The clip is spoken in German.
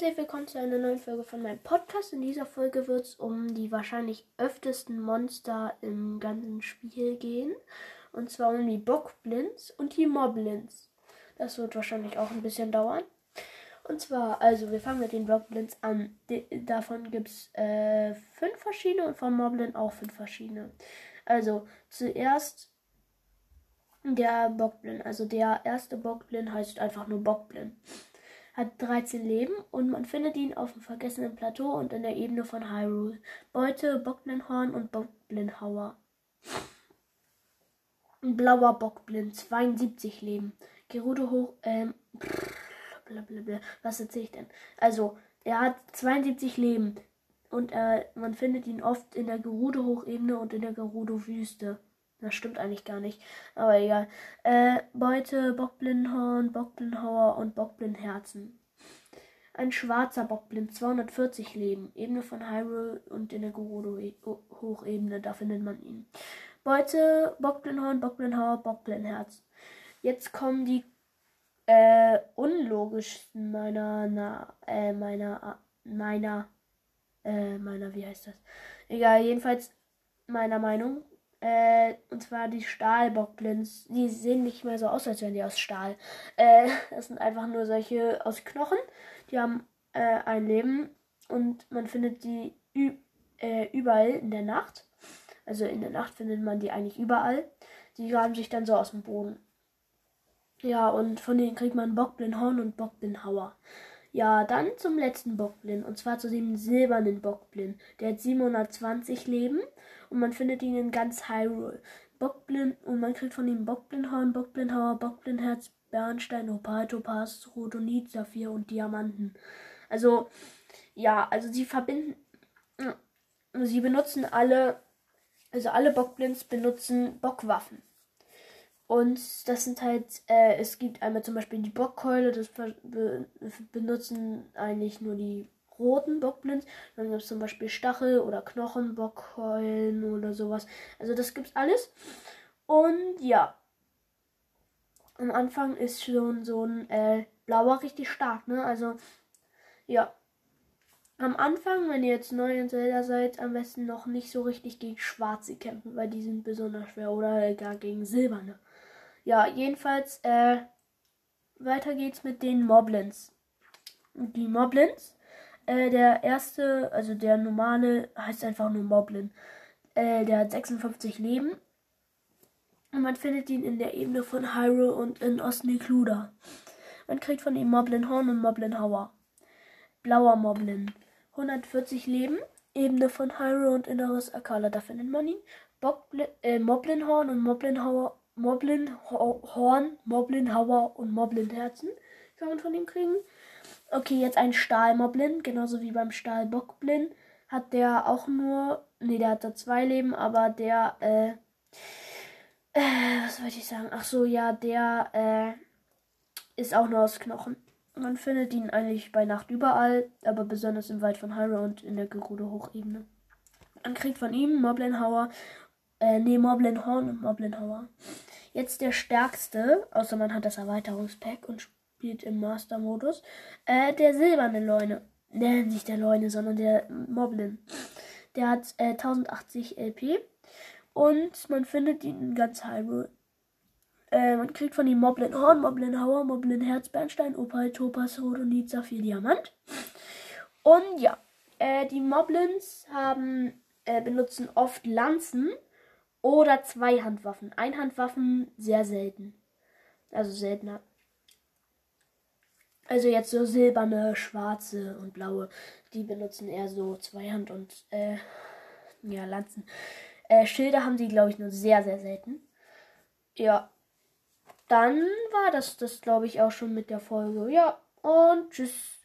herzlich willkommen zu einer neuen Folge von meinem Podcast. In dieser Folge wird es um die wahrscheinlich öftesten Monster im ganzen Spiel gehen. Und zwar um die Bockblins und die Moblins. Das wird wahrscheinlich auch ein bisschen dauern. Und zwar, also wir fangen mit den Bockblins an. De davon gibt es äh, fünf verschiedene und von Moblin auch fünf verschiedene. Also zuerst der Bockblin. Also der erste Bockblin heißt einfach nur Bockblin hat 13 Leben und man findet ihn auf dem vergessenen Plateau und in der Ebene von Hyrule. Beute, Bockblinhorn und Bockblinhauer. Blauer Bockblind, 72 Leben. Gerudo hoch, ähm, blablabla. was erzähle ich denn? Also, er hat 72 Leben und äh, man findet ihn oft in der Gerudo-Hochebene und in der Gerudo-Wüste. Das stimmt eigentlich gar nicht. Aber egal. Äh, Beute, Bockblindhorn, Bockblindhauer und Bockblindherzen. Ein schwarzer Bockblind, 240 Leben. Ebene von Hyrule und in der Gerudo-Hochebene, da findet man ihn. Beute, Bockblindhorn, Bockblindhauer, Bockblindherz. Jetzt kommen die äh, unlogischsten meiner, na, äh, meiner, meiner, äh, meiner, wie heißt das? Egal, jedenfalls meiner Meinung äh, und zwar die Stahlbockblins. Die sehen nicht mehr so aus, als wären die aus Stahl. Äh, das sind einfach nur solche aus Knochen. Die haben äh, ein Leben und man findet die äh, überall in der Nacht. Also in der Nacht findet man die eigentlich überall. Die graben sich dann so aus dem Boden. Ja, und von denen kriegt man Bockblinhorn und Bockblinhauer. Ja, dann zum letzten Bockblin. Und zwar zu dem silbernen Bockblin. Der hat 720 Leben und man findet ihn in ganz Hyrule. Bockblin und man kriegt von ihm Bockblinhorn, Bockblinhauer, Bockblinherz, Bernstein, Opal, Topaz, Rhodonit, Saphir und Diamanten. Also, ja, also sie verbinden. Sie benutzen alle. Also alle Bockblins benutzen Bockwaffen. Und das sind halt, äh, es gibt einmal zum Beispiel die Bockkeule, das be benutzen eigentlich nur die roten Bockblins. Dann gibt es zum Beispiel Stachel oder Knochenbockheulen oder sowas. Also das gibt's alles. Und ja. Am Anfang ist schon so ein äh, blauer richtig stark, ne? Also, ja. Am Anfang, wenn ihr jetzt neu in Zelda seid, am besten noch nicht so richtig gegen Schwarze kämpfen, weil die sind besonders schwer. Oder gar gegen Silberne. Ja, jedenfalls, äh, weiter geht's mit den Moblins. Die Moblins äh, der erste, also der normale, heißt einfach nur Moblin. Äh, der hat 56 Leben. Und man findet ihn in der Ebene von Hyrule und in Ostnekluda. Man kriegt von ihm Moblin Horn und Moblin Hauer. Blauer Moblin. 140 Leben. Ebene von Hyrule und Inneres Akala. Da findet man ihn. Bockblin, äh, Moblin Horn und Moblin Hauer. Moblin Horn, Moblin Hauer und Moblin Herzen kann man von ihm kriegen. Okay, jetzt ein Stahlmoblin, genauso wie beim Stahlbockblin. Hat der auch nur. Ne, der hat da zwei Leben, aber der, äh, äh, was wollte ich sagen? Ach so, ja, der, äh, ist auch nur aus Knochen. Man findet ihn eigentlich bei Nacht überall, aber besonders im Wald von Hyrule und in der Gerudo Hochebene. Man kriegt von ihm Moblinhauer, äh, nee, Moblinhorn und Moblinhauer. Jetzt der stärkste, außer man hat das Erweiterungspack und spielt im Master-Modus. Äh, der silberne Leune. Ne, nicht der Leune, sondern der Moblin. Der hat äh, 1080 LP. Und man findet ihn ganz Hyrule. Äh, man kriegt von ihm Moblin Horn, Moblin Hauer, Moblin Herz, Bernstein, Opal, Topaz, Rhodonit, Saphir, Diamant. Und ja, äh, die Moblins haben, äh, benutzen oft Lanzen oder Zweihandwaffen. Einhandwaffen sehr selten. Also seltener. Also jetzt so silberne, schwarze und blaue, die benutzen eher so Zweihand und äh, ja, Lanzen. Äh, Schilder haben sie, glaube ich, nur sehr, sehr selten. Ja. Dann war das das, glaube ich, auch schon mit der Folge. Ja, und tschüss.